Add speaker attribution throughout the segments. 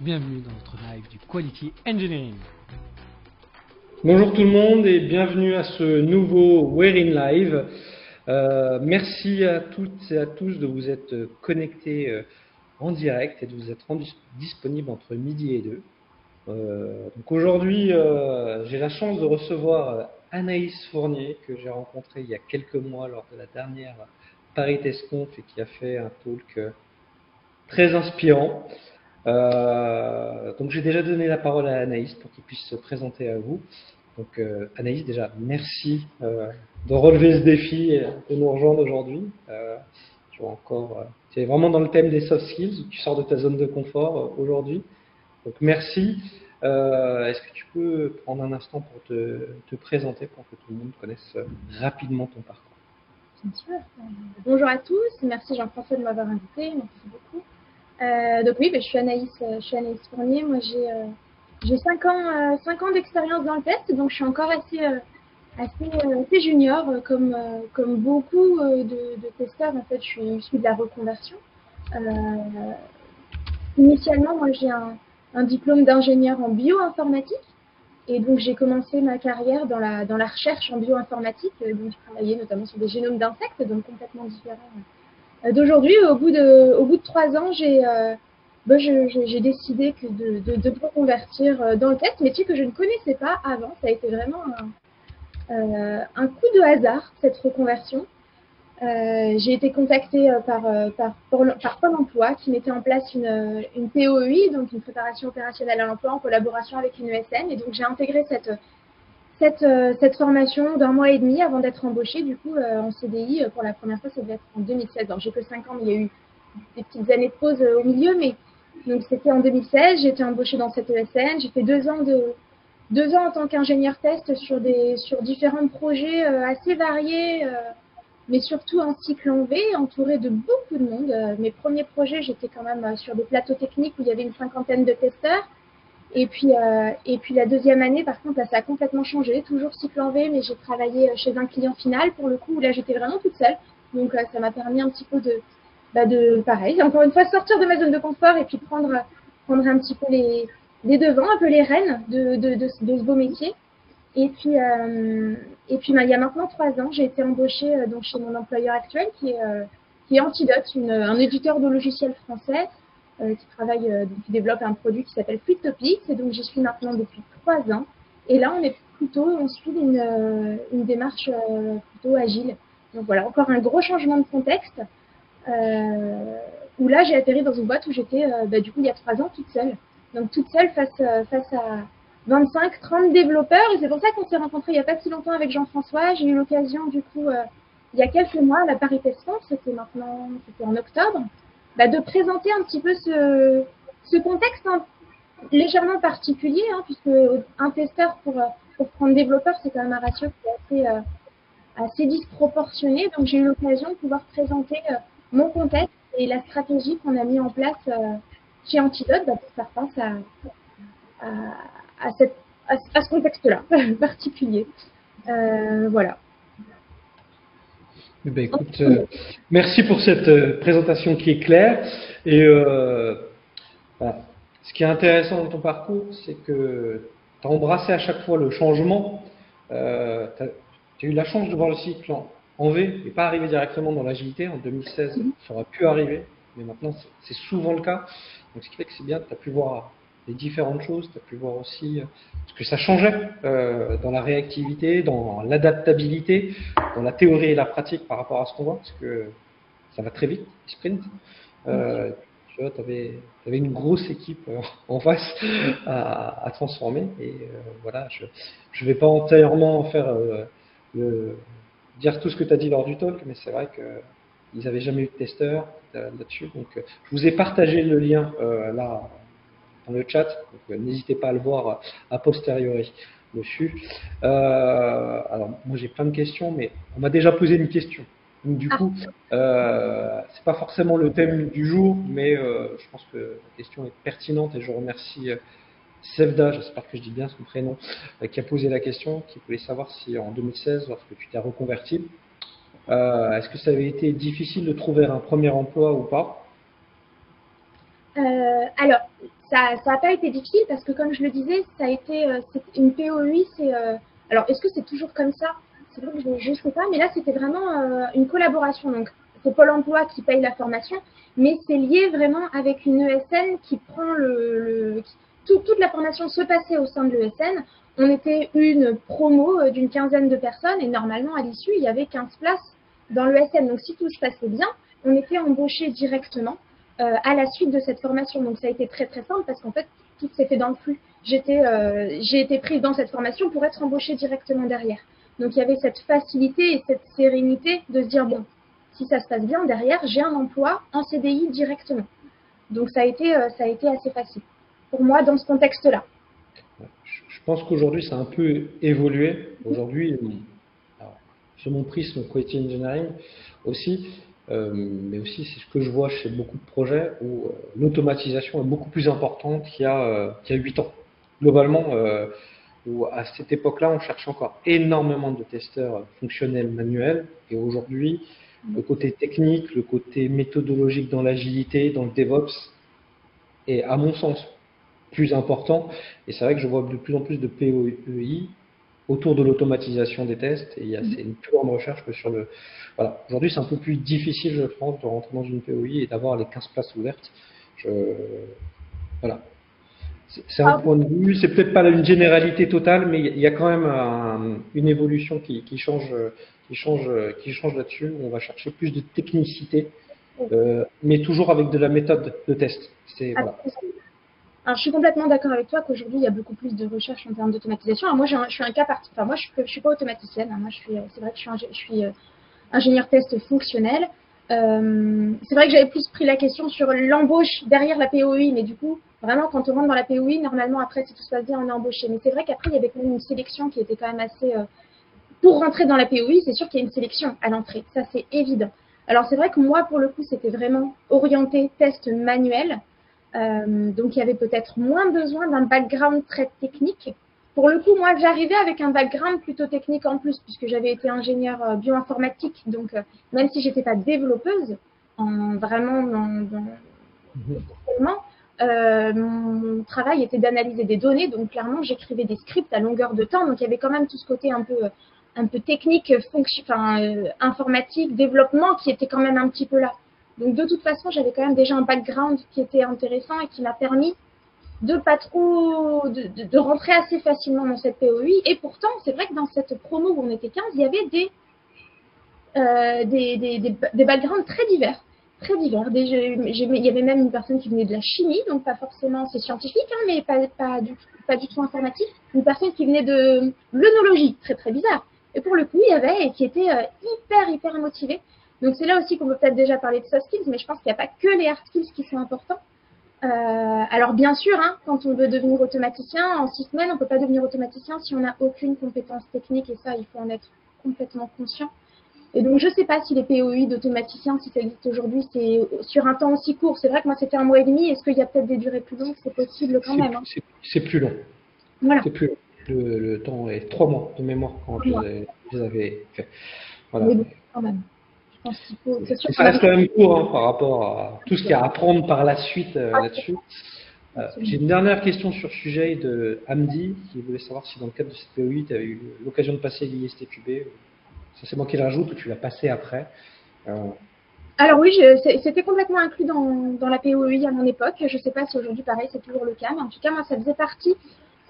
Speaker 1: bienvenue dans notre live du Quality Engineering.
Speaker 2: Bonjour tout le monde et bienvenue à ce nouveau We're in Live. Euh, merci à toutes et à tous de vous être connectés euh, en direct et de vous être rendus disponibles entre midi et deux. Euh, aujourd'hui, j'ai la chance de recevoir Anaïs Fournier que j'ai rencontrée il y a quelques mois lors de la dernière Paris Tesconf et qui a fait un talk très inspirant. Euh, donc j'ai déjà donné la parole à Anaïs pour qu'il puisse se présenter à vous. Donc euh, Anaïs, déjà merci euh, de relever ce défi et de nous rejoindre aujourd'hui. tu encore, tu es vraiment dans le thème des soft skills, tu sors de ta zone de confort aujourd'hui. Donc merci. Est-ce que tu peux prendre un instant pour te, te, présenter pour que tout le monde connaisse rapidement ton parcours?
Speaker 3: Bien sûr. Bonjour à tous. Merci Jean-François de m'avoir invité. Merci beaucoup. Euh, donc oui, ben, je suis Anaïs, euh, je suis Anaïs Fournier. Moi, j'ai euh, j'ai 5 ans, 5 ans d'expérience dans le test, donc je suis encore assez, junior, comme, beaucoup de, testeurs. En fait, je suis issue de la reconversion. initialement, moi, j'ai un, diplôme d'ingénieur en bioinformatique. Et donc, j'ai commencé ma carrière dans la, dans la recherche en bioinformatique. Donc, je travaillais notamment sur des génomes d'insectes, donc complètement différents euh, d'aujourd'hui. Au bout de, au bout de trois ans, j'ai euh, bah, j'ai décidé que de, de, me reconvertir euh, dans le test, métier que je ne connaissais pas avant. Ça a été vraiment un, euh, un coup de hasard, cette reconversion. Euh, j'ai été contactée par, par, par Pôle emploi qui mettait en place une, une POI, donc une préparation opérationnelle à l'emploi en collaboration avec une ESN. Et donc j'ai intégré cette, cette, euh, cette formation d'un mois et demi avant d'être embauchée, du coup, euh, en CDI. Euh, pour la première fois, ça devait être en 2016. Alors, j'ai que 5 ans, mais il y a eu des petites années de pause au milieu. Mais donc, c'était en 2016. J'ai été embauchée dans cette ESN. J'ai fait deux ans de deux ans en tant qu'ingénieur test sur des sur différents projets assez variés, mais surtout en cycle en V, entouré de beaucoup de monde. mes premiers projets, j'étais quand même sur des plateaux techniques où il y avait une cinquantaine de testeurs. Et puis, euh, et puis la deuxième année, par contre, là, ça a complètement changé. Toujours cycle en V, mais j'ai travaillé euh, chez un client final pour le coup. Où là, j'étais vraiment toute seule. Donc, euh, ça m'a permis un petit peu de, bah, de, pareil, encore une fois, sortir de ma zone de confort et puis prendre, prendre un petit peu les, les devants, un peu les rênes de, de, de, ce beau métier. Et puis, euh, et puis, bah, il y a maintenant trois ans, j'ai été embauchée euh, donc chez mon employeur actuel, qui est, euh, qui est Antidote, une, un éditeur de logiciels français qui travaille, euh, qui développe un produit qui s'appelle Fluid Topics. Et donc, j'y suis maintenant depuis trois ans. Et là, on est plutôt, on suit une, euh, une démarche plutôt agile. Donc voilà, encore un gros changement de contexte. où là, j'ai atterri dans une boîte où j'étais, bah, du coup, il y a trois ans, toute seule. Donc toute seule face, face à 25, 30 développeurs. Et c'est pour ça qu'on s'est rencontrés il n'y a pas si longtemps avec Jean-François. J'ai eu l'occasion, du coup, il y a quelques mois, à la Paris Tesson, c'était maintenant, c'était en octobre, bah, de présenter un petit peu ce, contexte hein, légèrement particulier, hein, puisque un testeur pour, pour prendre développeur, c'est quand même un ratio qui est assez, euh, assez disproportionné. Donc j'ai eu l'occasion de pouvoir présenter euh, mon contexte et la stratégie qu'on a mis en place euh, chez Antidote bah, pour faire face à, à, à, à ce contexte-là particulier. voilà.
Speaker 2: Eh ben, écoute, euh, merci pour cette euh, présentation qui est claire. Et euh, ce qui est intéressant dans ton parcours, c'est que tu as embrassé à chaque fois le changement. Tu as, eu la chance de voir le cycle en, V et pas arriver directement dans l'agilité. En 2016, ça aurait pu arriver, mais maintenant c'est souvent le cas. Donc ce qui fait que c'est bien, tu as pu voir les différentes choses, tu as pu voir aussi ce que ça changeait euh, dans la réactivité, dans l'adaptabilité, dans la théorie et la pratique par rapport à ce qu'on voit, parce que ça va très vite, sprint. Euh, tu vois, tu avais, une grosse équipe euh, en face à, transformer, et euh, voilà, je ne vais pas entièrement faire euh, dire tout ce que tu as dit lors du talk, mais c'est vrai que ils n'avaient jamais eu de testeur là-dessus. Donc, je vous ai partagé le lien là dans le chat, donc n'hésitez pas à le voir a posteriori dessus. Euh, alors, moi j'ai plein de questions, mais on m'a déjà posé une question. Donc du coup, euh, c'est pas forcément le thème du jour, mais euh, je pense que la question est pertinente et je remercie euh, Sevda, j'espère que je dis bien son prénom, euh, qui a posé la question, qui voulait savoir si en 2016, lorsque tu t'es reconverti, euh, est-ce que ça avait été difficile de trouver un premier emploi ou pas?
Speaker 3: Alors, ça n'a pas été difficile parce que, comme je le disais, ça a été une POI. C'est alors, est-ce que c'est toujours comme ça? C'est vrai que je ne sais pas, mais là, c'était vraiment une collaboration. Donc, c'est Pôle Emploi qui paye la formation, mais c'est lié vraiment avec une ESN qui prend le, toute la formation se passait au sein de l'ESN. On était une promo euh, d'une quinzaine de personnes et normalement à l'issue il y avait 15 places dans l'ESN. Donc si tout se passait bien, on était embauché directement euh, à la suite de cette formation. Donc ça a été très très simple parce qu'en fait tout s'est fait dans le flux. J'étais, euh, j'ai été prise dans cette formation pour être embauchée directement derrière. Donc il y avait cette facilité et cette sérénité de se dire bon, si ça se passe bien derrière, j'ai un emploi en CDI directement. Donc ça a été, ça a été assez facile pour moi dans ce contexte-là.
Speaker 2: Je pense qu'aujourd'hui, ça a un peu évolué. Aujourd'hui, sur mon prisme Quality Engineering aussi, euh, mais aussi c'est ce que je vois chez beaucoup de projets où euh, l'automatisation est beaucoup plus importante qu'il y a, euh, qu'il y a 8 ans. Globalement, où à cette époque-là, on cherche encore énormément de testeurs fonctionnels manuels, et aujourd'hui, le côté technique, le côté méthodologique dans l'agilité, dans le DevOps, est à mon sens plus important. Et c'est vrai que je vois de plus en plus de POEI autour de l'automatisation des tests. Et il y a, c'est une plus grande recherche que sur le. Voilà. Aujourd'hui, c'est un peu plus difficile, je pense, de rentrer dans une POI et d'avoir les 15 places ouvertes. Je... Voilà. C'est un ah. point de vue, c'est peut-être pas une généralité totale, mais il y a quand même une évolution qui, qui, change, qui change, qui change là-dessus. On va chercher plus de technicité, euh, mais toujours avec de la méthode de test. C'est voilà.
Speaker 3: Alors, je suis complètement d'accord avec toi qu'aujourd'hui, il y a beaucoup plus de recherche en termes d'automatisation. moi, je suis un cas particulier. Enfin, moi, je ne suis pas automaticienne. Hein. Moi, je suis, c'est vrai que je suis, je euh, ingénieur test fonctionnel. Euh, c'est vrai que j'avais plus pris la question sur l'embauche derrière la POI, mais du coup, vraiment, quand on rentre dans la POI, normalement, après, si tout se passe bien, on est embauché. Mais c'est vrai qu'après, il y avait quand même une sélection qui était quand même assez. Euh, pour rentrer dans la POI, c'est sûr qu'il y a une sélection à l'entrée. Ça, c'est évident. Alors, c'est vrai que moi, pour le coup, c'était vraiment orienté test manuel. Euh, donc il y avait peut-être moins besoin d'un background très technique. Pour le coup, moi, j'arrivais avec un background plutôt technique en plus, puisque j'avais été ingénieur euh, bioinformatique. Donc, euh, même si j'étais pas développeuse, en vraiment dans, dans euh, mon travail était d'analyser des données. Donc, clairement, j'écrivais des scripts à longueur de temps. Donc, il y avait quand même tout ce côté un peu, un peu technique, fonction, enfin, informatique, développement, qui était quand même un petit peu là. Donc de toute façon, j'avais quand même déjà un background qui était intéressant et qui m'a permis de pas trop de, rentrer assez facilement dans cette POI. Et pourtant, c'est vrai que dans cette promo où on était 15, il y avait des euh, des, backgrounds très divers, très divers. il y avait même une personne qui venait de la chimie, donc pas forcément c'est scientifique, hein, mais pas, du, tout informatique. Une personne qui venait de l'œnologie, très très bizarre. Et pour le coup, il y avait et qui était euh, hyper hyper motivé. Donc c'est là aussi qu'on peut peut-être déjà parler de soft skills, mais je pense qu'il n'y a pas que les hard skills qui sont importants. Euh, alors bien sûr, hein, quand on veut devenir automaticien, en six semaines, on ne peut pas devenir automaticien si on n'a aucune compétence technique, et ça, il faut en être complètement conscient. Et donc je ne sais pas si les POI d'automaticien, si ça existe aujourd'hui, c'est sur un temps aussi court. C'est vrai que moi c'était un mois et demi. Est-ce qu'il y a peut-être des durées plus longues? C'est possible quand même. Hein.
Speaker 2: C'est plus long. Voilà. C'est plus long. Le, temps est trois mois de mémoire quand je les, avais fait. Voilà. quand même ça reste quand même court hein, par rapport à tout ce qu'il y a à apprendre par la suite euh, là-dessus. Euh, j'ai une dernière question sur ce sujet de Hamdi qui voulait savoir si dans le cadre de cette POI, tu as eu l'occasion de passer l'ISTQB. Ça c'est moi qui le rajoute ou tu l'as passé après
Speaker 3: euh, Alors oui, c'était complètement inclus dans, dans, la POI à mon époque. Je ne sais pas si aujourd'hui pareil c'est toujours le cas, mais en tout cas moi ça faisait partie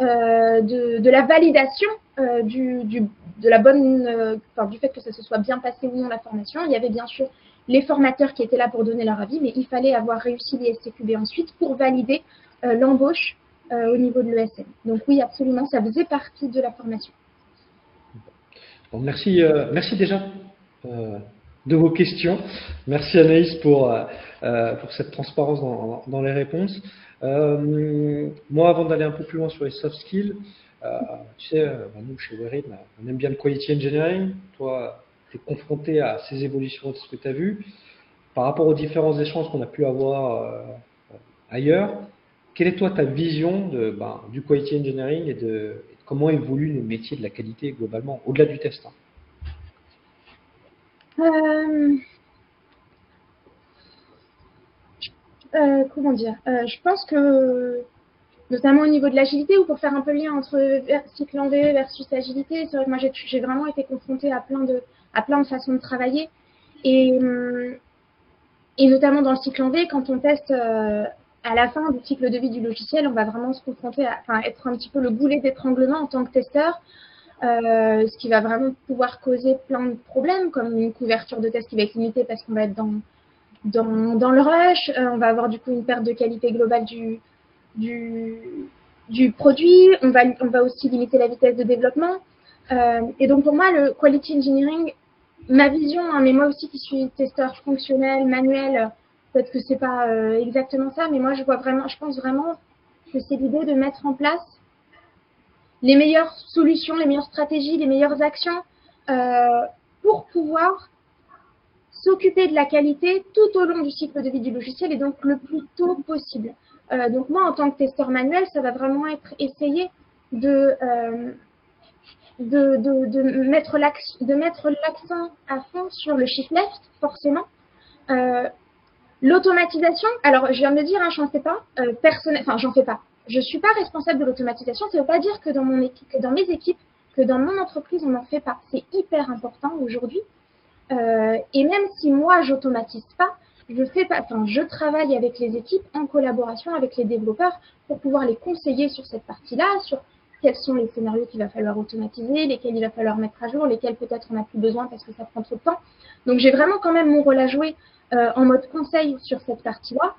Speaker 3: euh, de, la validation euh, du, de la bonne, euh, du fait que ça se soit bien passé ou non la formation. Il y avait bien sûr les formateurs qui étaient là pour donner leur avis, mais il fallait avoir réussi l'ISTQB ensuite pour valider l'embauche au niveau de l'ESN. Donc oui, absolument, ça faisait partie de la formation.
Speaker 2: Bon, merci, merci déjà de vos questions. Merci Anaïs pour, pour cette transparence dans, les réponses. Euh, moi, avant d'aller un peu plus loin sur les soft skills, euh, tu sais, euh, bah, nous, chez Werin, on aime bien le quality engineering. Toi, tu es confronté à ces évolutions de ce que tu as vu. Par rapport aux différents échanges qu'on a pu avoir ailleurs, quelle est toi ta vision de, ben, du quality engineering et de, comment évoluent nos métiers de la qualité globalement, au-delà du test hein?
Speaker 3: Euh, comment dire euh, Je pense que, notamment au niveau de l'agilité, ou pour faire un peu le lien entre cycle en V versus agilité, c'est vrai que moi j'ai vraiment été confrontée à plein de, à plein de façons de travailler. Et, et notamment dans le cycle en V, quand on teste euh, à la fin du cycle de vie du logiciel, on va vraiment se confronter à être un petit peu le boulet d'étranglement en tant que testeur. Euh, ce qui va vraiment pouvoir causer plein de problèmes, comme une couverture de test qui va être limitée parce qu'on va être dans, dans, dans le rush, euh, on va avoir du coup une perte de qualité globale du, du, du produit, on va, on va aussi limiter la vitesse de développement. Euh, et donc pour moi, le quality engineering, ma vision, hein, mais moi aussi qui suis testeur fonctionnel, manuel, peut-être que c'est pas euh, exactement ça, mais moi je vois vraiment, je pense vraiment que c'est l'idée de mettre en place les meilleures solutions, les meilleures stratégies, les meilleures actions euh, pour pouvoir s'occuper de la qualité tout au long du cycle de vie du logiciel et donc le plus tôt possible. Euh, donc moi, en tant que testeur manuel, ça va vraiment être essayer de, euh, de, de, mettre l'accent à fond sur le shift left, forcément. L'automatisation, alors je viens de le dire, hein, j'en fais pas, enfin j'en fais pas je ne suis pas responsable de l'automatisation. Ça ne veut pas dire que dans, mon équipe, que dans mes équipes, que dans mon entreprise, on n'en fait pas. C'est hyper important aujourd'hui. Euh, et même si moi, j'automatise pas, je fais pas, enfin, je travaille avec les équipes en collaboration avec les développeurs pour pouvoir les conseiller sur cette partie-là, sur quels sont les scénarios qu'il va falloir automatiser, lesquels il va falloir mettre à jour, lesquels peut-être on n'a plus besoin parce que ça prend trop de temps. Donc j'ai vraiment quand même mon rôle à jouer euh, en mode conseil sur cette partie-là.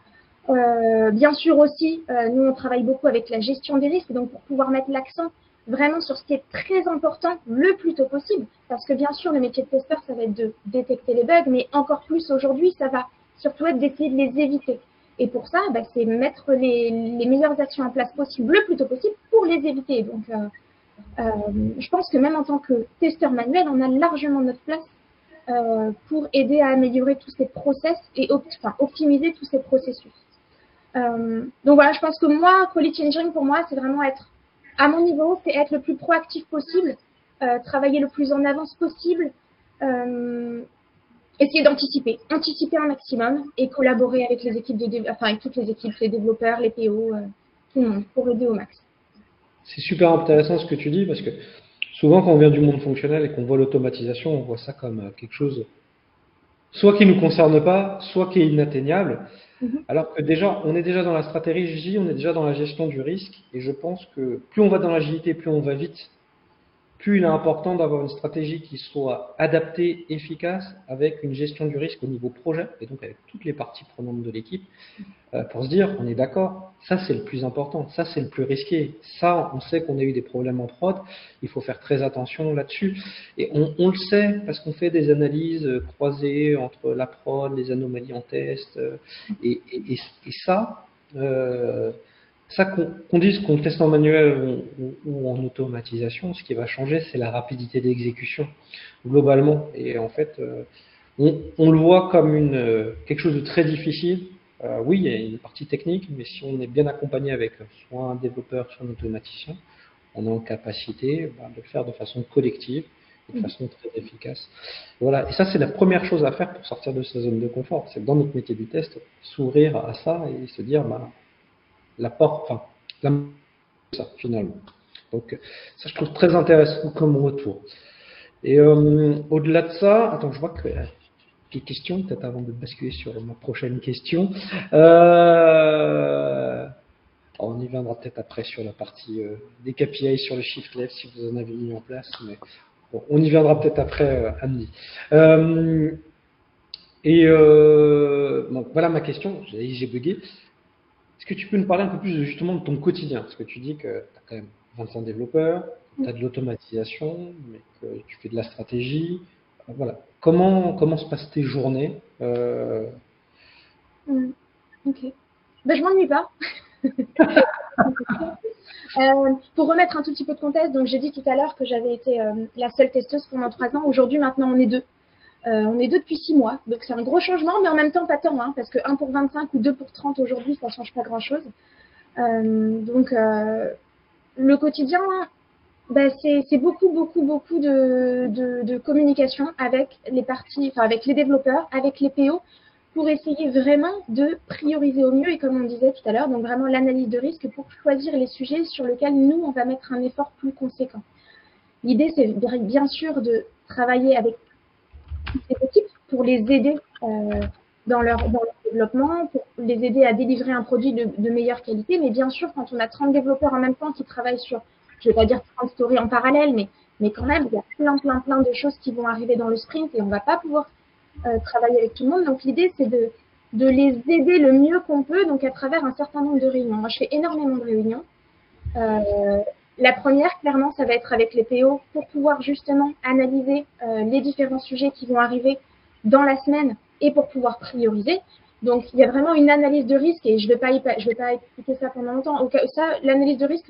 Speaker 3: Euh, bien sûr aussi, euh, nous on travaille beaucoup avec la gestion des risques, donc pour pouvoir mettre l'accent vraiment sur ce qui est très important le plus tôt possible, parce que bien sûr le métier de testeur ça va être de détecter les bugs, mais encore plus aujourd'hui ça va surtout être d'essayer de les éviter. Et pour ça, bah, c'est mettre les, les, meilleures actions en place possible le plus tôt possible pour les éviter. Donc euh, euh je pense que même en tant que testeur manuel, on a largement notre place euh, pour aider à améliorer tous ces process et optimiser tous ces processus. Euh, donc voilà, je pense que moi, quality engineering pour moi, c'est vraiment être à mon niveau, c'est être le plus proactif possible, euh, travailler le plus en avance possible, euh, essayer d'anticiper, anticiper un maximum et collaborer avec les équipes enfin avec toutes les équipes, les développeurs, les PO, tout le monde pour aider au max.
Speaker 2: C'est super intéressant ce que tu dis parce que souvent quand on vient du monde fonctionnel et qu'on voit l'automatisation, on voit ça comme quelque chose soit qui ne nous concerne pas, soit qui est inatteignable. Mhm. Alors que déjà, on est déjà dans la stratégie, on est déjà dans la gestion du risque, et je pense que plus on va dans l'agilité, plus on va vite, plus il est important d'avoir une stratégie qui soit adaptée, efficace, avec une gestion du risque au niveau projet, et donc avec toutes les parties prenantes de l'équipe, euh, pour se dire, on est d'accord, ça c'est le plus important, ça c'est le plus risqué, ça on sait qu'on a eu des problèmes en prod, il faut faire très attention là-dessus, et on, le sait parce qu'on fait des analyses euh, croisées entre la prod, les anomalies en test, euh, et, et, et, ça, euh, ça, qu'on dise qu'on teste en manuel ou, en automatisation, ce qui va changer, c'est la rapidité d'exécution globalement. Et en fait, euh, on, le voit comme une, euh, quelque chose de très difficile. Euh, oui, il y a une partie technique, mais si on est bien accompagné avec soit un développeur, soit un automaticien, on est en capacité bah, de le faire de façon collective et de mmh. façon très efficace. Voilà. Et ça, c'est la première chose à faire pour sortir de sa zone de confort. C'est dans notre métier du test, s'ouvrir à ça et se dire, bah, la porte, enfin, la ça finalement. Donc ça je trouve très intéressant comme retour. Et euh, au-delà de ça, attends, je vois que des questions peut-être avant de basculer sur ma prochaine question. Euh, on y viendra peut-être après sur la partie euh, des KPI sur le shift left si vous en avez mis en place, mais bon, on y viendra peut-être après, Andy. et donc voilà ma question. J'ai bugué. Est-ce que tu peux nous parler un peu plus justement de ton quotidien? Parce que tu dis que tu as quand même 25 développeurs, tu as de l'automatisation, mais que tu fais de la stratégie. Euh, voilà. Comment, comment se passent tes journées euh...
Speaker 3: Hmm. Ok. Ben, je m'ennuie pas. euh, pour remettre un tout petit peu de contexte, donc j'ai dit tout à l'heure que j'avais été euh, la seule testeuse pendant trois ans. Aujourd'hui, maintenant, on est deux. Euh, on est deux depuis six mois, donc c'est un gros changement, mais en même temps pas tant, hein, parce que 1 pour 25 ou 2 pour 30 aujourd'hui, ça change pas grand-chose. Euh, donc euh, le quotidien, bah, c'est beaucoup, beaucoup, beaucoup de, de, de, communication avec les parties, enfin avec les développeurs, avec les PO, pour essayer vraiment de prioriser au mieux et comme on disait tout à l'heure, donc vraiment l'analyse de risque pour choisir les sujets sur lesquels nous, on va mettre un effort plus conséquent. L'idée, c'est bien sûr de travailler avec pour les aider euh, dans, leur, dans leur développement, pour les aider à délivrer un produit de, de, meilleure qualité. Mais bien sûr, quand on a 30 développeurs en même temps qui travaillent sur, je ne vais pas dire 30 stories en parallèle, mais, mais quand même, il y a plein, plein, plein de choses qui vont arriver dans le sprint et on ne va pas pouvoir euh, travailler avec tout le monde. Donc l'idée, c'est de, de les aider le mieux qu'on peut, donc à travers un certain nombre de réunions. Moi, je fais énormément de réunions. Euh, la première, clairement, ça va être avec les PO pour pouvoir justement analyser euh, les différents sujets qui vont arriver dans la semaine et pour pouvoir prioriser. Donc, il y a vraiment une analyse de risque et je ne vais, pas, expliquer ça pendant longtemps. Ça, l'analyse de risque,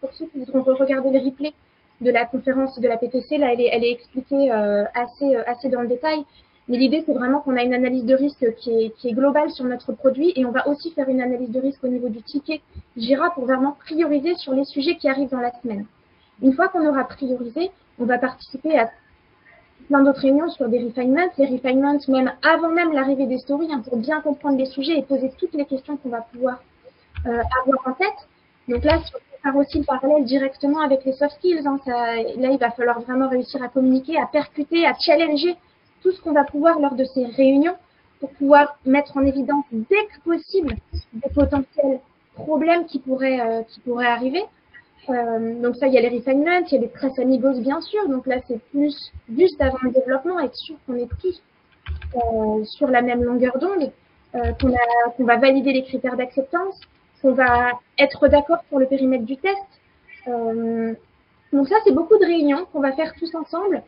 Speaker 3: pour ceux qui voudront regarder les replays de la conférence de la PPC, là, elle est, expliquée euh, euh, assez dans le détail. Mais l'idée, c'est vraiment qu'on a une analyse de risque qui est, globale sur notre produit et on va aussi faire une analyse de risque au niveau du ticket Jira pour vraiment prioriser sur les sujets qui arrivent dans la semaine. Une fois qu'on aura priorisé, on va participer à plein d'autres réunions sur des refinements, les refinements même avant même l'arrivée des stories, hein, pour bien comprendre les sujets et poser toutes les questions qu'on va pouvoir euh, avoir en tête. Donc là, si on faire aussi le parallèle directement avec les soft skills, hein, là, il va falloir vraiment réussir à communiquer, à percuter, à challenger tout ce qu'on va pouvoir lors de ces réunions pour pouvoir mettre en évidence dès que possible des potentiels problèmes qui pourraient, euh, qui pourraient arriver. Euh, donc ça, il y a les refinements, il y a les press amigos bien sûr. Donc là, c'est plus juste avant le développement, être sûr qu'on est tous euh, sur la même longueur d'onde, euh, qu'on qu'on va valider les critères d'acceptance, qu'on va être d'accord pour le périmètre du test. Donc ça, c'est beaucoup de réunions qu'on va faire tous ensemble.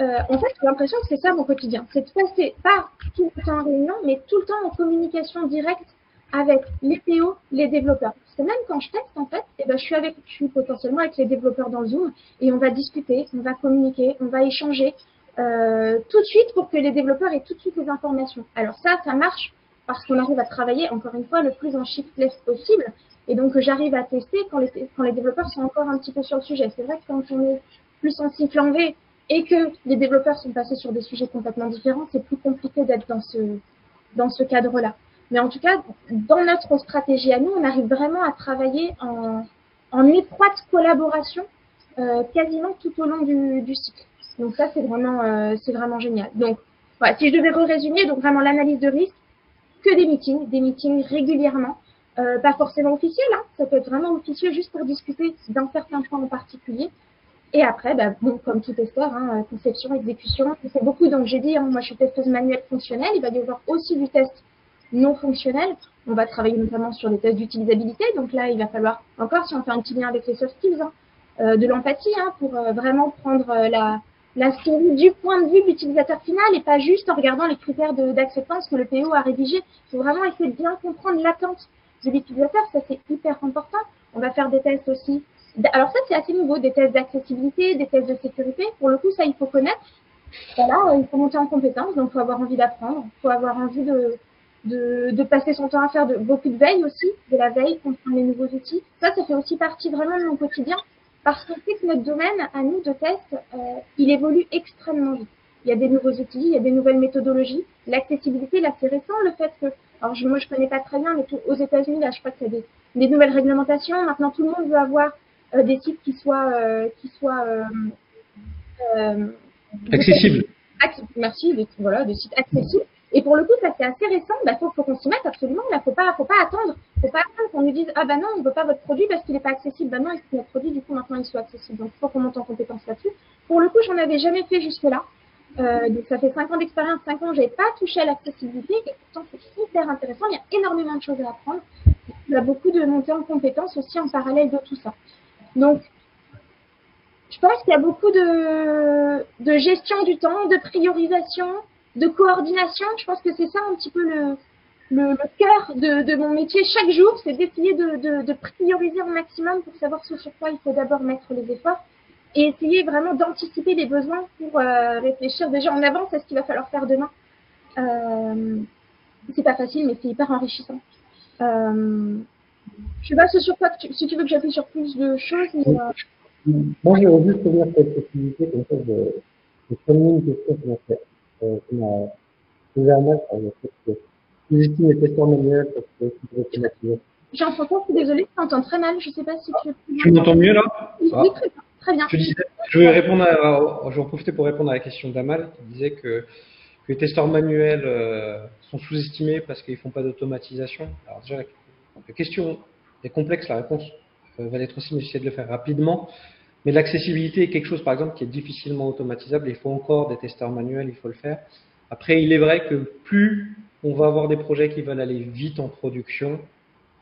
Speaker 3: Euh, en fait, j'ai l'impression que c'est ça mon quotidien. C'est de passer pas tout le temps en réunion, mais tout le temps en communication directe avec les PO, les développeurs. Parce que même quand je teste, en fait, eh ben, je suis potentiellement avec les développeurs dans Zoom et on va discuter, on va communiquer, on va échanger euh, tout de suite pour que les développeurs aient tout de suite les informations. Alors ça, ça marche parce qu'on arrive à travailler, encore une fois, le plus en shiftless possible. Et donc, j'arrive à tester quand les, quand les développeurs sont encore un petit peu sur le sujet. C'est vrai que quand on est plus en cycle en V et que les développeurs sont passés sur des sujets complètement différents, c'est plus compliqué d'être dans ce, dans ce cadre-là. Mais en tout cas, dans notre stratégie à nous, on arrive vraiment à travailler en, en étroite collaboration euh, quasiment tout au long du, du cycle. Donc ça, c'est vraiment, euh, c'est vraiment génial. Donc, voilà, si je devais résumer, donc vraiment l'analyse de risque, que des meetings, des meetings régulièrement, euh, pas forcément officiels, hein, ça peut être vraiment officieux juste pour discuter d'un certain point en particulier. Et après, bah, bon, comme tout testeur, hein, conception, exécution, c'est beaucoup. Donc j'ai dit, hein, moi je suis testeuse manuelle fonctionnelle, il va y avoir aussi du test non fonctionnel. On va travailler notamment sur des tests d'utilisabilité. Donc là, il va falloir, encore si on fait un petit lien avec les soft skills, hein, euh, de l'empathie hein, pour euh, vraiment prendre euh, la, la story du point de vue de l'utilisateur final et pas juste en regardant les critères d'acceptance que le PO a rédigé. Il faut vraiment essayer de bien comprendre l'attente de l'utilisateur. Ça, c'est hyper important. On va faire des tests aussi. Alors ça, c'est assez nouveau, des tests d'accessibilité, des tests de sécurité. Pour le coup, ça, il faut connaître. Voilà, il faut monter en compétence, donc il faut avoir envie d'apprendre, il faut avoir envie de, de, de, passer son temps à faire de, beaucoup de veille aussi, de la veille, comprendre les nouveaux outils. Ça, ça fait aussi partie vraiment de mon quotidien parce qu'on sait que notre domaine, à nous, de test, euh, il évolue extrêmement vite. Il y a des nouveaux outils, il y a des nouvelles méthodologies. L'accessibilité, là, c'est récent, le fait que, alors je, moi, je connais pas très bien, mais aux États-Unis, là, je crois y a des, des, nouvelles réglementations. Maintenant, tout le monde veut avoir euh, des sites qui soient, euh, qui soient
Speaker 2: euh, accessibles.
Speaker 3: Merci, des, voilà, des sites accessibles. Et pour le coup, ça c'est assez récent. Bah, faut, faut qu'on s'y mette absolument. Là, faut pas, faut pas attendre. Faut pas attendre qu'on nous dise ah bah non, on veut pas votre produit parce qu'il est pas accessible. Bah non, il notre produit du coup maintenant il soit accessible. Donc il faut qu'on monte en compétence là-dessus. Pour le coup, j'en avais jamais fait jusque là. Euh, donc ça fait 5 ans d'expérience, 5 ans, j'avais pas touché à l'accessibilité. Et pourtant c'est hyper intéressant. Il y a énormément de choses à apprendre. Il y a beaucoup de montée en compétences aussi en parallèle de tout ça. Donc je pense qu'il y a beaucoup de, gestion du temps, de priorisation, de coordination. Je pense que c'est ça un petit peu le, cœur de, mon métier chaque jour, c'est d'essayer de, de, de, prioriser au maximum pour savoir ce sur quoi il faut d'abord mettre les efforts et essayer vraiment d'anticiper les besoins pour euh, réfléchir déjà en avance à ce qu'il va falloir faire demain. Euh, c'est pas facile, mais c'est hyper enrichissant. Euh, je sais pas ce sur quoi tu, si tu veux que j'appuie sur plus de choses. Mais, euh...
Speaker 4: Moi, j'aimerais juste revenir sur cette possibilité comme ça de, de une question financière euh, qui m'a ouvert par le fait que sous-estime les testeurs manuels parce que c'est automatisé.
Speaker 3: Jean-François, je suis désolée, je t'entends très mal. Je ne sais pas si tu...
Speaker 2: Tu m'entends mieux là?
Speaker 3: Oui,
Speaker 2: Ah.
Speaker 3: oui, très bien. Très bien.
Speaker 2: Je, disais, je vais répondre à, je vais en profiter pour répondre à la question d'Amal qui disait que, que les testeurs manuels euh, sont sous-estimés parce qu'ils font pas d'automatisation. Alors déjà, la, question est complexe, la réponse euh, va être aussi, mais de le faire rapidement. Mais l'accessibilité est quelque chose, par exemple, qui est difficilement automatisable. Il faut encore des testeurs manuels, il faut le faire. Après, il est vrai que plus on va avoir des projets qui veulent aller vite en production,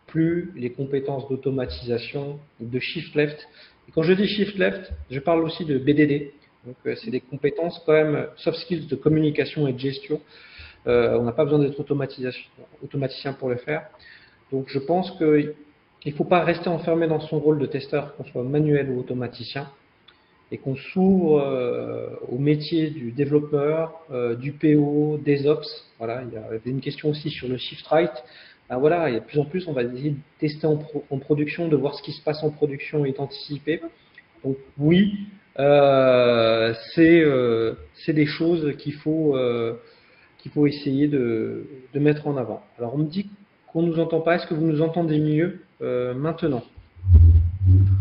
Speaker 2: plus les compétences d'automatisation, de shift left. Et quand je dis shift left, je parle aussi de BDD. Donc, euh, c'est des compétences quand même soft skills de communication et de gestion. Euh, on n'a pas besoin d'être automaticien pour le faire. Donc, je pense qu'il ne faut pas rester enfermé dans son rôle de testeur, qu'on soit manuel ou automaticien, et qu'on s'ouvre euh, au métier du développeur, euh, du PO, des ops. Voilà, il y avait une question aussi sur le shift right. Ben voilà, et de plus en plus, on va essayer de tester en, pro- en production, de voir ce qui se passe en production et d'anticiper. Donc oui, euh, c'est des choses qu'il faut qu'il faut essayer de, de mettre en avant. Alors on me dit qu'on nous entend pas. Est-ce que vous nous entendez mieux euh, maintenant?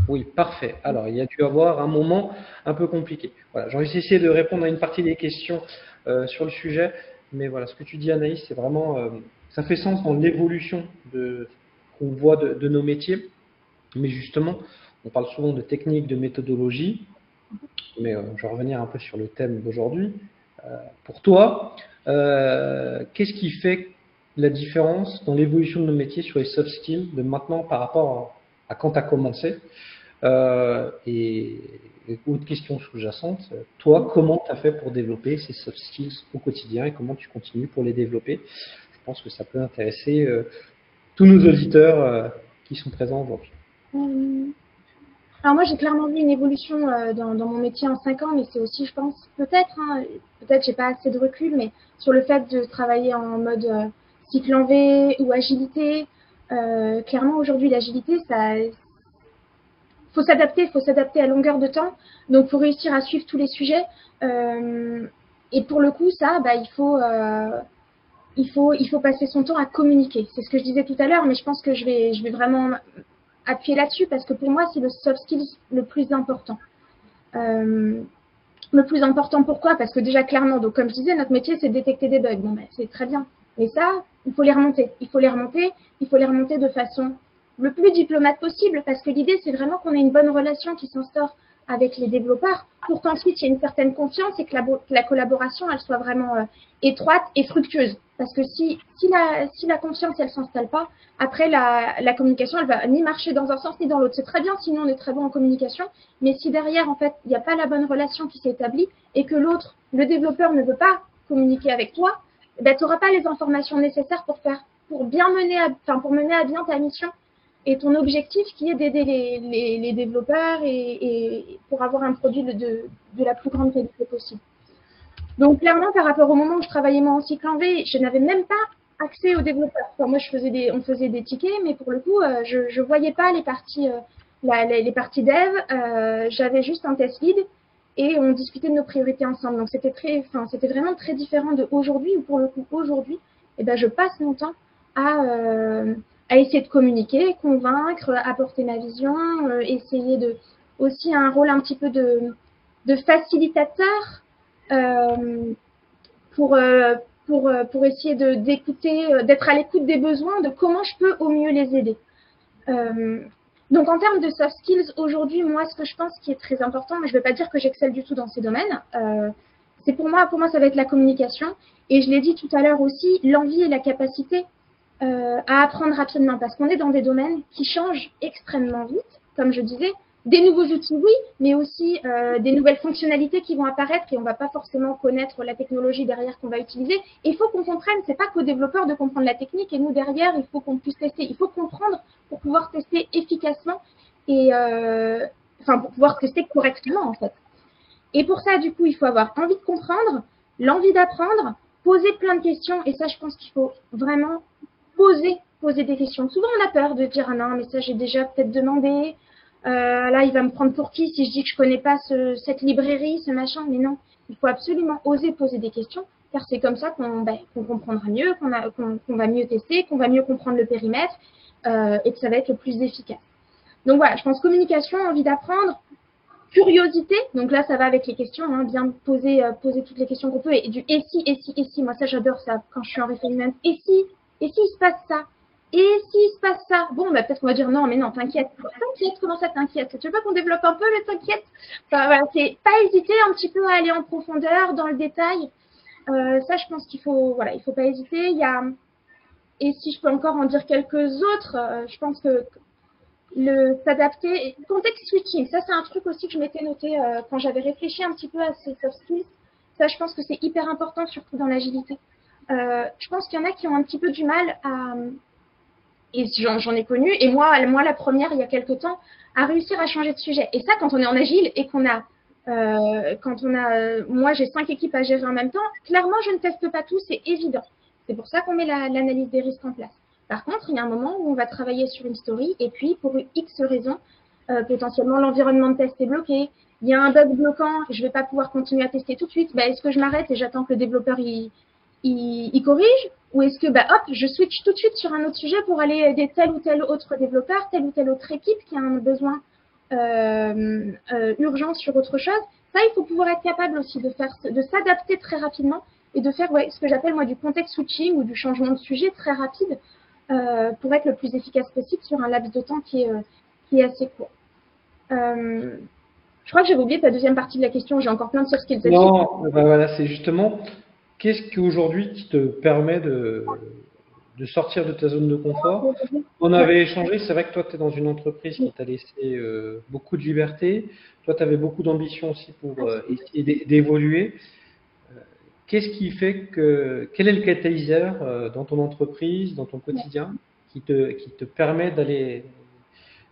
Speaker 2: Oui, parfait. Alors il y a dû avoir un moment un peu compliqué. Voilà, j'ai essayé de répondre à une partie des questions euh, sur le sujet, mais voilà, ce que tu dis Anaïs, c'est vraiment euh, ça fait sens dans l'évolution qu'on voit de, de nos métiers. Mais justement, on parle souvent de techniques, de méthodologie, mais je vais revenir un peu sur le thème d'aujourd'hui. Pour toi, qu'est-ce qui fait la différence dans l'évolution de nos métiers sur les soft skills de maintenant par rapport à, quand tu as commencé Euh, et, et autre question sous-jacente, toi, comment tu as fait pour développer ces soft skills au quotidien et comment tu continues pour les développer? Je pense que ça peut intéresser euh, tous nos auditeurs euh, qui sont présents aujourd'hui.
Speaker 3: Alors moi j'ai clairement vu une évolution dans, mon métier en 5 ans, mais c'est aussi je pense peut-être, hein, peut-être j'ai pas assez de recul, mais sur le fait de travailler en mode cycle en V ou agilité. Euh, clairement aujourd'hui l'agilité ça faut s'adapter, faut s'adapter à longueur de temps, donc faut réussir à suivre tous les sujets. Euh, et pour le coup ça, bah, il faut euh, il faut il faut passer son temps à communiquer. C'est ce que je disais tout à l'heure, mais je pense que je vais je vais vraiment appuyer là-dessus parce que pour moi, c'est le soft skills le plus important. Le plus important, pourquoi? Parce que déjà, clairement, donc comme je disais, notre métier, c'est de détecter des bugs. Bon, ben, c'est très bien. Mais ça, il faut les remonter. Il faut les remonter. Il faut les remonter de façon le plus diplomate possible parce que l'idée, c'est vraiment qu'on ait une bonne relation qui s'instaure avec les développeurs pour qu'ensuite il y ait une certaine confiance et que la, que la collaboration elle soit vraiment euh, étroite et fructueuse. Parce que si, si, la, si la confiance elle s'installe pas, après la, la communication elle va ni marcher dans un sens ni dans l'autre. C'est très bien sinon on est très bon en communication, mais si derrière en fait il n'y a pas la bonne relation qui s'est établie et que l'autre, le développeur ne veut pas communiquer avec toi, ben, tu n'auras pas les informations nécessaires pour faire pour bien mener à, enfin, pour mener à bien ta mission et ton objectif qui est d'aider les, les, les, développeurs et, et, pour avoir un produit de, de, de, la plus grande qualité possible. Donc clairement, par rapport au moment où je travaillais moi en cycle en V, je n'avais même pas accès aux développeurs. Enfin, moi, je faisais des, on faisait des tickets, mais pour le coup, euh, je ne voyais pas les parties, euh, la, les, les, parties dev. Euh, J'avais juste un test lead et on discutait de nos priorités ensemble. Donc c'était très, enfin, c'était vraiment très différent de aujourd'hui où pour le coup, aujourd'hui, eh ben, je passe mon temps à euh, à essayer de communiquer, convaincre, apporter ma vision, euh, essayer de aussi un rôle un petit peu de, de facilitateur euh, pour, pour, pour essayer d'écouter, d'être à l'écoute des besoins, de comment je peux au mieux les aider. Donc en termes de soft skills, aujourd'hui, moi, ce que je pense qui est très important, mais je ne vais pas dire que j'excelle du tout dans ces domaines, euh, c'est pour moi, pour moi, ça va être la communication. Et je l'ai dit tout à l'heure aussi, l'envie et la capacité euh, à apprendre rapidement parce qu'on est dans des domaines qui changent extrêmement vite, comme je disais. Des nouveaux outils, oui, mais aussi euh, des nouvelles fonctionnalités qui vont apparaître et on va pas forcément connaître la technologie derrière qu'on va utiliser. Il faut qu'on comprenne, c'est pas qu'aux développeurs de comprendre la technique et nous derrière, il faut qu'on puisse tester. Il faut comprendre pour pouvoir tester efficacement et euh, enfin pour pouvoir tester correctement en fait. Et pour ça, du coup, il faut avoir envie de comprendre, l'envie d'apprendre, poser plein de questions et ça, je pense qu'il faut vraiment poser, poser des questions. Souvent, on a peur de dire ah non, mais ça j'ai déjà peut-être demandé. Euh, là, il va me prendre pour qui si je dis que je connais pas ce, cette librairie, ce machin. Mais non, il faut absolument oser poser des questions car c'est comme ça qu'on ben, qu'on comprendra mieux, qu'on qu'on qu'on va mieux tester, qu'on va mieux comprendre le périmètre euh, et que ça va être le plus efficace. Donc voilà, je pense communication, envie d'apprendre, curiosité. Donc là, ça va avec les questions, hein, bien poser, euh, poser toutes les questions qu'on peut. Et du et si, et si, et si. Moi, ça, j'adore ça quand je suis en refinement. Et si, et si il se passe ça? Et s'il se passe ça Bon, bah, peut-être qu'on va dire non, mais non, t'inquiète. T'inquiète, comment ça t'inquiète? Tu veux pas qu'on développe un peu le t'inquiète? Enfin, voilà, C'est pas hésiter un petit peu à aller en profondeur, dans le détail. Euh, ça, je pense qu'il faut, voilà, il faut pas hésiter. Il y a, et si je peux encore en dire quelques autres, euh, je pense que le s'adapter, context switching, ça c'est un truc aussi que je m'étais noté euh, quand j'avais réfléchi un petit peu à ces soft skills. Ça, je pense que c'est hyper important, surtout dans l'agilité. Euh, je pense qu'il y en a qui ont un petit peu du mal à, et j'en ai connu, et moi, moi la première il y a quelques temps, à réussir à changer de sujet. Et ça, quand on est en agile et qu'on a, euh, quand on a, moi j'ai cinq équipes à gérer en même temps, clairement je ne teste pas tout, c'est évident. C'est pour ça qu'on met l'analyse des risques en place. Par contre, il y a un moment où on va travailler sur une story et puis pour X raisons, euh, potentiellement l'environnement de test est bloqué, il y a un bug bloquant, je ne vais pas pouvoir continuer à tester tout de suite, bah, est-ce que je m'arrête et j'attends que le développeur il, il, corrige ou est-ce que bah, hop, je switch tout de suite sur un autre sujet pour aller aider tel ou tel autre développeur, telle ou telle autre équipe qui a un besoin euh, euh, urgent sur autre chose? Ça, il faut pouvoir être capable aussi de faire, de s'adapter très rapidement et de faire ouais, ce que j'appelle moi du context switching ou du changement de sujet très rapide euh, pour être le plus efficace possible sur un laps de temps qui est, euh, qui est assez court. Euh, je crois que j'avais oublié ta deuxième partie de la question. J'ai encore plein de soft skills.
Speaker 2: Non, ben voilà, c'est justement qu'est-ce qui aujourd'hui te permet de, sortir de ta zone de confort? On avait échangé, c'est vrai que toi, tu es dans une entreprise qui t'a laissé euh, beaucoup de liberté. Toi, tu avais beaucoup d'ambition aussi pour euh, essayer d'évoluer. Qu'est-ce qui fait que, quel est le catalyseur euh, dans ton entreprise, dans ton quotidien, qui te, qui te permet d'aller,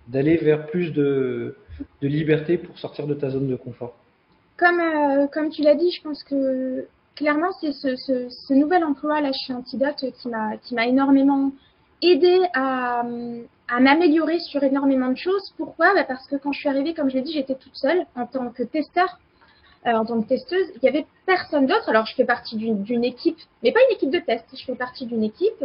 Speaker 2: d'aller vers plus de, de liberté pour sortir de ta zone de confort?
Speaker 3: Comme, euh, comme tu l'as dit, je pense que clairement, c'est ce, nouvel emploi là chez Antidote qui m'a, qui m'a énormément aidé à, à m'améliorer sur énormément de choses. Pourquoi? Bah Parce que quand je suis arrivée, comme je l'ai dit, j'étais toute seule en tant que testeur euh, en tant que testeuse, il n'y avait personne d'autre. Alors, je fais partie d'une équipe, mais pas une équipe de test. Je fais partie d'une équipe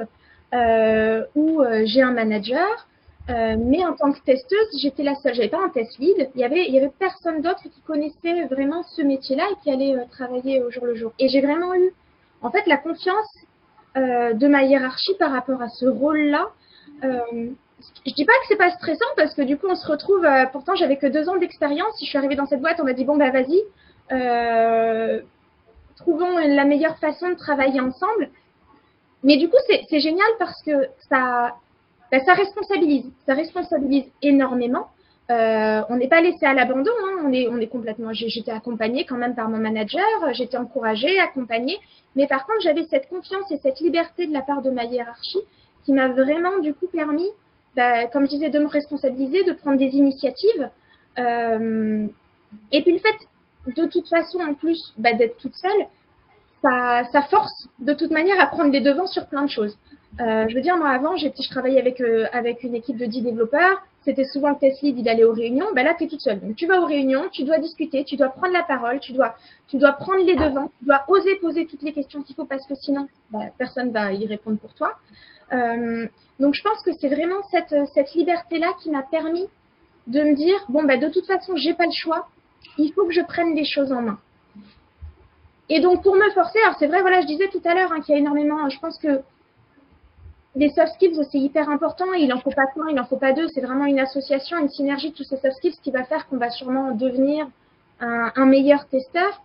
Speaker 3: euh, où euh, j'ai un manager, euh, mais en tant que testeuse, j'étais la seule. J'avais pas un test lead. Il y avait, personne d'autre qui connaissait vraiment ce métier-là et qui allait euh, travailler au jour le jour. Et j'ai vraiment eu, en fait, la confiance euh, de ma hiérarchie par rapport à ce rôle-là. je dis pas que c'est pas stressant parce que du coup, on se retrouve. pourtant, j'avais que deux ans d'expérience. Si je suis arrivée dans cette boîte, on m'a dit bon bah vas-y, trouvons la meilleure façon de travailler ensemble. Mais du coup, c'est génial parce que ça, ben, ça responsabilise, ça responsabilise énormément. Euh, on n'est pas laissé à l'abandon, hein. on est, complètement. J'étais accompagnée quand même par mon manager, j'étais encouragée, accompagnée, mais par contre, j'avais cette confiance et cette liberté de la part de ma hiérarchie qui m'a vraiment du coup permis, ben, comme je disais, de me responsabiliser, de prendre des initiatives. Euh, et puis le fait de toute façon, en plus bah, d'être toute seule, ça, ça, force de toute manière à prendre les devants sur plein de choses. Euh, je veux dire, moi avant, je travaillais avec, euh, avec une équipe de 10 développeurs. C'était souvent le test lead, il allait aux réunions. Ben là, tu es toute seule. Donc tu vas aux réunions, tu dois discuter, tu dois prendre la parole, tu dois, tu dois prendre les devants, tu dois oser poser toutes les questions qu'il faut parce que sinon, ben, personne va y répondre pour toi. Euh, donc je pense que c'est vraiment cette, cette liberté-là qui m'a permis de me dire, bon, ben, de toute façon, j'ai pas le choix il faut que je prenne les choses en main. Et donc, pour me forcer, alors c'est vrai, voilà, je disais tout à l'heure hein, qu'il y a énormément, je pense que les soft skills, c'est hyper important. il n'en faut pas un, il n'en faut pas deux. C'est vraiment une association, une synergie de tous ces soft skills qui va faire qu'on va sûrement devenir un, meilleur testeur.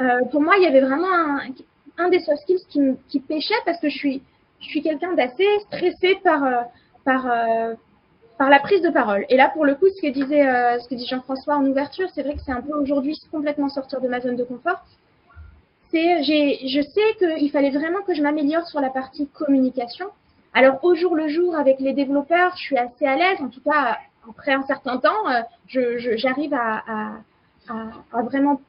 Speaker 3: Euh, pour moi, il y avait vraiment un, des soft skills qui, qui pêchait parce que je suis, je suis quelqu'un d'assez stressé par, euh, par, euh, par la prise de parole. Et là, pour le coup, ce que disait, ce que Jean-François en ouverture, c'est vrai que c'est un peu aujourd'hui complètement sortir de ma zone de confort. Je sais qu'il fallait vraiment que je m'améliore sur la partie communication. Alors au jour le jour avec les développeurs, je suis assez à l'aise. En tout cas, après un certain temps, euh, j'arrive à, vraiment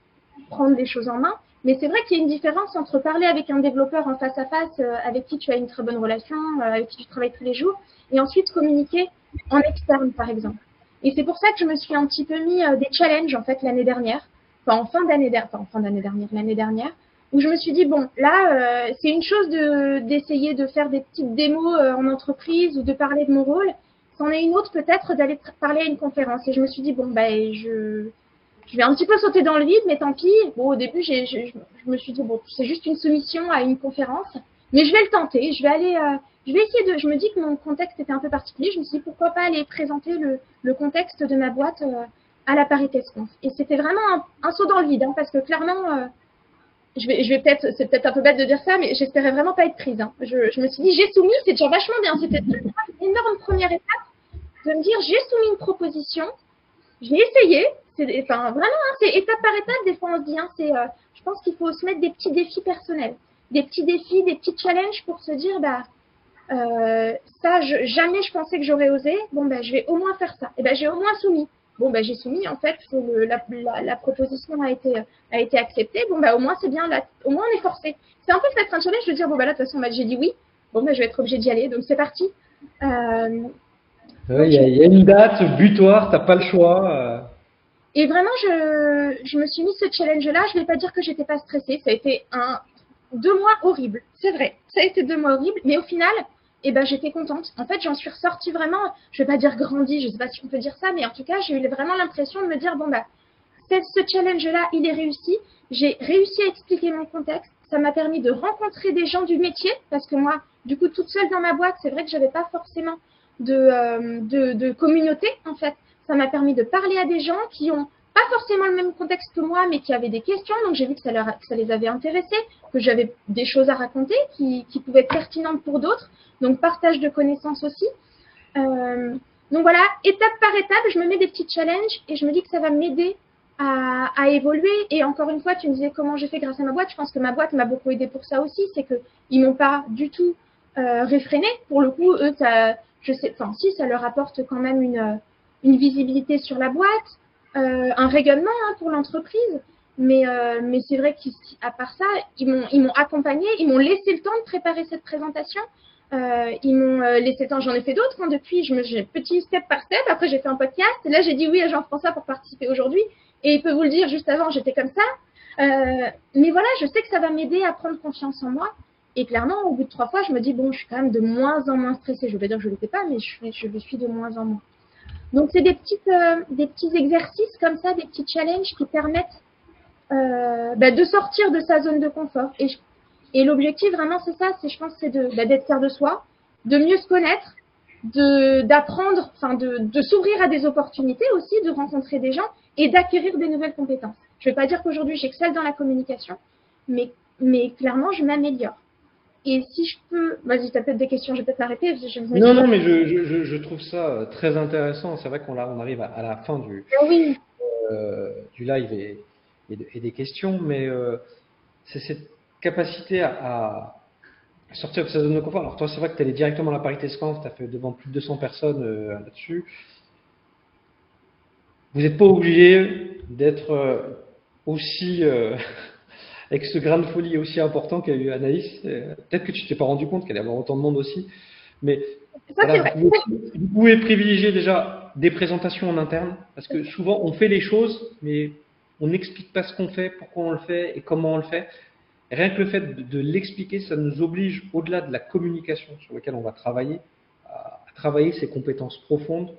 Speaker 3: prendre les choses en main. Mais c'est vrai qu'il y a une différence entre parler avec un développeur en face à face, euh, avec qui tu as une très bonne relation, euh, avec qui tu travailles tous les jours, et ensuite communiquer en externe, par exemple. Et c'est pour ça que je me suis un petit peu mis des challenges en fait l'année dernière, enfin en fin d'année dernière, enfin en fin d'année dernière, l'année dernière, où je me suis dit bon là euh, c'est une chose de d'essayer de faire des petites démos euh, en entreprise ou de parler de mon rôle, c'en est une autre peut-être d'aller parler à une conférence. Et je me suis dit bon ben je je vais un petit peu sauter dans le vide mais tant pis. Bon au début j'ai je, me suis dit bon c'est juste une soumission à une conférence. Mais je vais le tenter, je vais aller euh, je vais essayer de je me dis que mon contexte était un peu particulier, je me suis dit pourquoi pas aller présenter le le contexte de ma boîte à la parité. Et c'était vraiment un, saut dans le vide, hein, parce que clairement, je vais, peut-être, c'est peut-être un peu bête de dire ça, mais j'espérais vraiment pas être prise. Hein. Je, me suis dit, j'ai soumis, c'est déjà vachement bien. C'était une énorme première étape de me dire, j'ai soumis une proposition, j'ai essayé. C'est, enfin, vraiment, hein, c'est étape par étape. Des fois, on se dit, hein, euh, je pense qu'il faut se mettre des petits défis personnels, des petits défis, des petits challenges pour se dire, bah, euh, ça, jamais je pensais que j'aurais osé. Bon, ben, je vais au moins faire ça. Et ben, j'ai au moins soumis. Bon, ben, j'ai soumis, en fait, le, la, la, la, proposition a été, a été acceptée. Bon, ben, au moins, c'est bien, là, au moins, on est forcé. C'est un peu peut-être un challenge de dire, bon, ben, là, de toute façon, ben, j'ai dit oui. Bon, ben, je vais être obligée d'y aller. Donc, c'est parti.
Speaker 2: Euh, il y, a, y, a une date butoir, t'as pas le choix. Euh...
Speaker 3: Et vraiment, je, je me suis mis ce challenge-là. Je vais pas dire que j'étais pas stressée. Ça a été un, deux mois horribles. C'est vrai. Ça a été deux mois horribles. Mais au final, et eh ben j'étais contente. En fait, j'en suis ressortie vraiment, je vais pas dire grandi, je sais pas si on peut dire ça, mais en tout cas, j'ai eu vraiment l'impression de me dire bon bah ce challenge-là, il est réussi. J'ai réussi à expliquer mon contexte. Ça m'a permis de rencontrer des gens du métier parce que moi, du coup, toute seule dans ma boîte, c'est vrai que j'avais pas forcément de, euh, de, de communauté en fait. Ça m'a permis de parler à des gens qui ont pas forcément le même contexte que moi, mais qui avaient des questions. Donc j'ai vu que ça, les avait intéressés, que j'avais des choses à raconter qui, pouvaient être pertinentes pour d'autres. Donc partage de connaissances aussi. Euh, donc voilà, étape par étape, je me mets des petits challenges et je me dis que ça va m'aider à, évoluer. Et encore une fois, tu me disais comment j'ai fait grâce à ma boîte. Je pense que ma boîte m'a beaucoup aidé pour ça aussi. C'est que ils m'ont pas du tout euh, réfréné. Pour le coup, eux, ça, je sais, enfin si, ça leur apporte quand même une, visibilité sur la boîte, un rayonnement hein, pour l'entreprise. Mais, euh, mais c'est vrai qu'à part ça, ils m'ont, accompagné, ils m'ont laissé le temps de préparer cette présentation. Euh, ils m'ont euh, laissé temps, j'en ai fait d'autres hein, depuis, je me j'ai petit step par step, après j'ai fait un podcast, et là j'ai dit oui à Jean-François pour participer aujourd'hui, et il peut vous le dire, juste avant j'étais comme ça, euh, mais voilà, je sais que ça va m'aider à prendre confiance en moi, et clairement au bout de trois fois, je me dis bon, je suis quand même de moins en moins stressée, je vais dire que je ne l'étais pas, mais je le suis de moins en moins. Donc c'est des petites, euh, des petits exercices comme ça, des petits challenges qui permettent euh, bah, de sortir de sa zone de confort, et je et l'objectif vraiment, c'est ça, c'est je pense, c'est de bah, d'être fier de soi, de mieux se connaître, de d'apprendre, enfin de, de s'ouvrir à des opportunités aussi, de rencontrer des gens et d'acquérir des nouvelles compétences. Je vais pas dire qu'aujourd'hui j'excelle dans la communication, mais mais clairement je m'améliore. Et si je peux, vas-y, tu as peut-être des questions, je vais peut-être m'arrêter.
Speaker 2: Non, non, mais je, je, je, trouve ça très intéressant. C'est vrai qu'on on arrive à, à, la fin du,
Speaker 3: ah oui.
Speaker 2: euh, du live et, et, et, des questions, mais euh, c'est cette capacité à, à, sortir de sa zone de confort. Alors toi, c'est vrai que tu es allé directement à la parité SCANF, tu as fait devant plus de 200 personnes euh, là-dessus. Vous n'êtes pas obligé d'être euh, aussi, euh, avec ce grain de folie aussi important qu'a eu Anaïs. Peut-être que tu t'es pas rendu compte qu'elle avait autant de monde aussi. Mais voilà, vous, pouvez, vous pouvez privilégier déjà des présentations en interne, parce que souvent on fait les choses, mais on n'explique pas ce qu'on fait, pourquoi on le fait et comment on le fait. Rien que le fait de, de l'expliquer, ça nous oblige, au-delà de la communication sur laquelle on va travailler, à, à travailler ces compétences profondes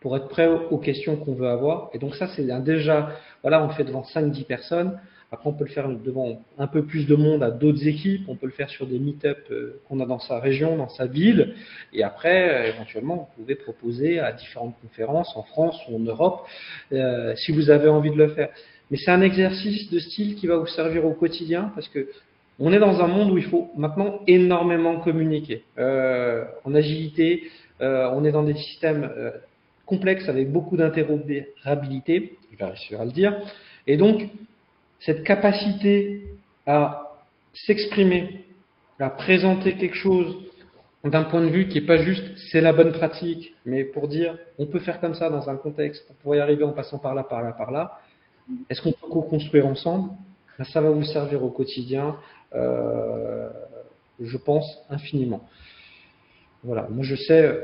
Speaker 2: pour être prêt aux, aux questions qu'on veut avoir. Et donc ça, c'est déjà, voilà, on le fait devant 5-10 personnes. Après, on peut le faire devant un peu plus de monde à d'autres équipes. On peut le faire sur des meet-up euh, qu'on a dans sa région, dans sa ville. Et après, euh, éventuellement, vous pouvez proposer à différentes conférences en France ou en Europe, euh, si vous avez envie de le faire. Mais c'est un exercice de style qui va vous servir au quotidien parce que on est dans un monde où il faut maintenant énormément communiquer. Euh, en agilité, euh, on est dans des systèmes euh, complexes avec beaucoup d'interopérabilité, je vais réussir à le dire. Et donc, cette capacité à s'exprimer, à présenter quelque chose d'un point de vue qui n'est pas juste c'est la bonne pratique, mais pour dire on peut faire comme ça dans un contexte, on pourrait y arriver en passant par là, par là, par là, est-ce qu'on peut co-construire ensemble? Ben, Ça va vous servir au quotidien, euh, je pense, infiniment. Voilà, moi je sais,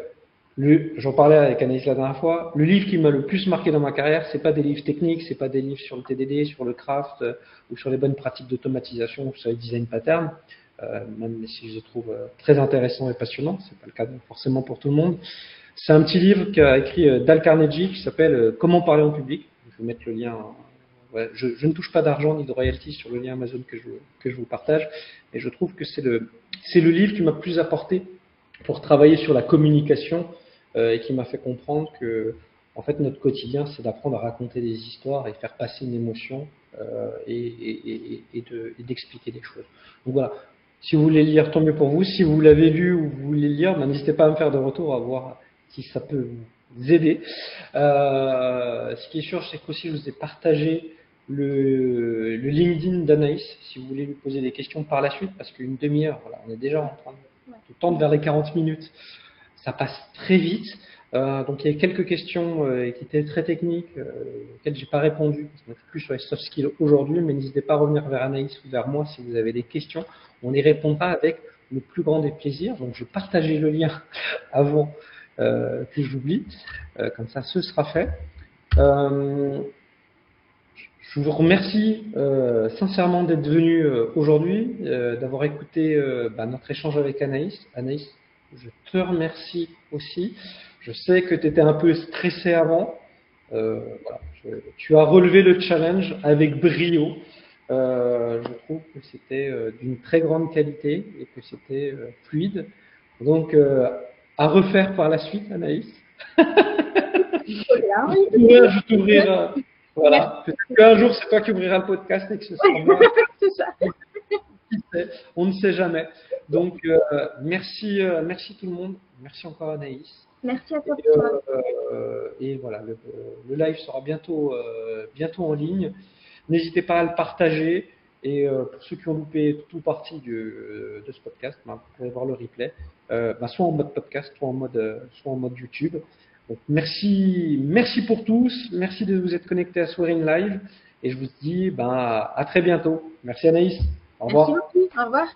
Speaker 2: j'en parlais avec Anaïs la dernière fois, le livre qui m'a le plus marqué dans ma carrière, c'est pas des livres techniques, c'est pas des livres sur le TDD, sur le craft euh, ou sur les bonnes pratiques d'automatisation ou sur les design patterns, euh, même si je les trouve euh, très intéressants et passionnants, c'est pas le cas forcément pour tout le monde. C'est un petit livre qu'a écrit euh, Dal Carnegie qui s'appelle Comment parler en public. Je vais mettre le lien. Ouais, je, je, ne touche pas d'argent ni de royalties sur le lien Amazon que je, que je vous partage, et je trouve que c'est le, le livre qui m'a plus apporté pour travailler sur la communication et qui m'a fait comprendre que en fait notre quotidien c'est d'apprendre à raconter des histoires et faire passer une émotion euh, et, et, et, et, de, et d'expliquer des choses. Donc voilà, si vous voulez lire, tant mieux pour vous. Si vous l'avez lu ou vous voulez lire, ben, n'hésitez pas à me faire de retour, à voir si ça peut vous aider. Euh, ce qui est sûr, c'est qu'aussi je vous ai partagé le, le LinkedIn d'Anaïs, si vous voulez lui poser des questions par la suite, parce qu'une demi-heure, voilà, on est déjà en train de tendre vers les 40 minutes. Ça passe très vite. Euh, donc il y a quelques questions euh, qui étaient très techniques, euh, auxquelles j'ai pas répondu, est plus sur les soft skills aujourd'hui, mais n'hésitez pas à revenir vers Anaïs ou vers moi si vous avez des questions. On y répondra avec le plus grand des plaisirs. Donc je partager le lien avant euh, que j'oublie, comme ça ce sera fait. Je vous remercie sincèrement d'être venu aujourd'hui, d'avoir écouté bah, notre échange avec Anaïs. Anaïs, je te remercie aussi. Je sais que tu étais un peu stressé avant. Voilà, je, tu as relevé le challenge avec brio. je trouve que c'était d'une très grande qualité et que c'était fluide. Donc, à refaire par la suite, Anaïs. je t'ouvrirai. Voilà. Peut-être qu'un jour, c'est toi qui ouvriras le podcast et que ce sera moi. On ne sait jamais. Donc, euh, merci, euh, merci tout le monde. Merci encore Anaïs.
Speaker 3: Merci à toi.
Speaker 2: Et, euh, et voilà, le, le, live sera bientôt, bientôt en ligne. N'hésitez pas à le partager. Et pour ceux qui ont loupé tout partie du, de ce podcast, bah, vous pourrez voir le replay, bah, soit en mode podcast, soit en mode, soit en mode YouTube. Donc, merci, merci pour tous. Merci de vous être connectés à Swearing Live. Et je vous dis ben, à très bientôt. Merci Anaïs. Au revoir.
Speaker 3: Merci beaucoup. Au revoir.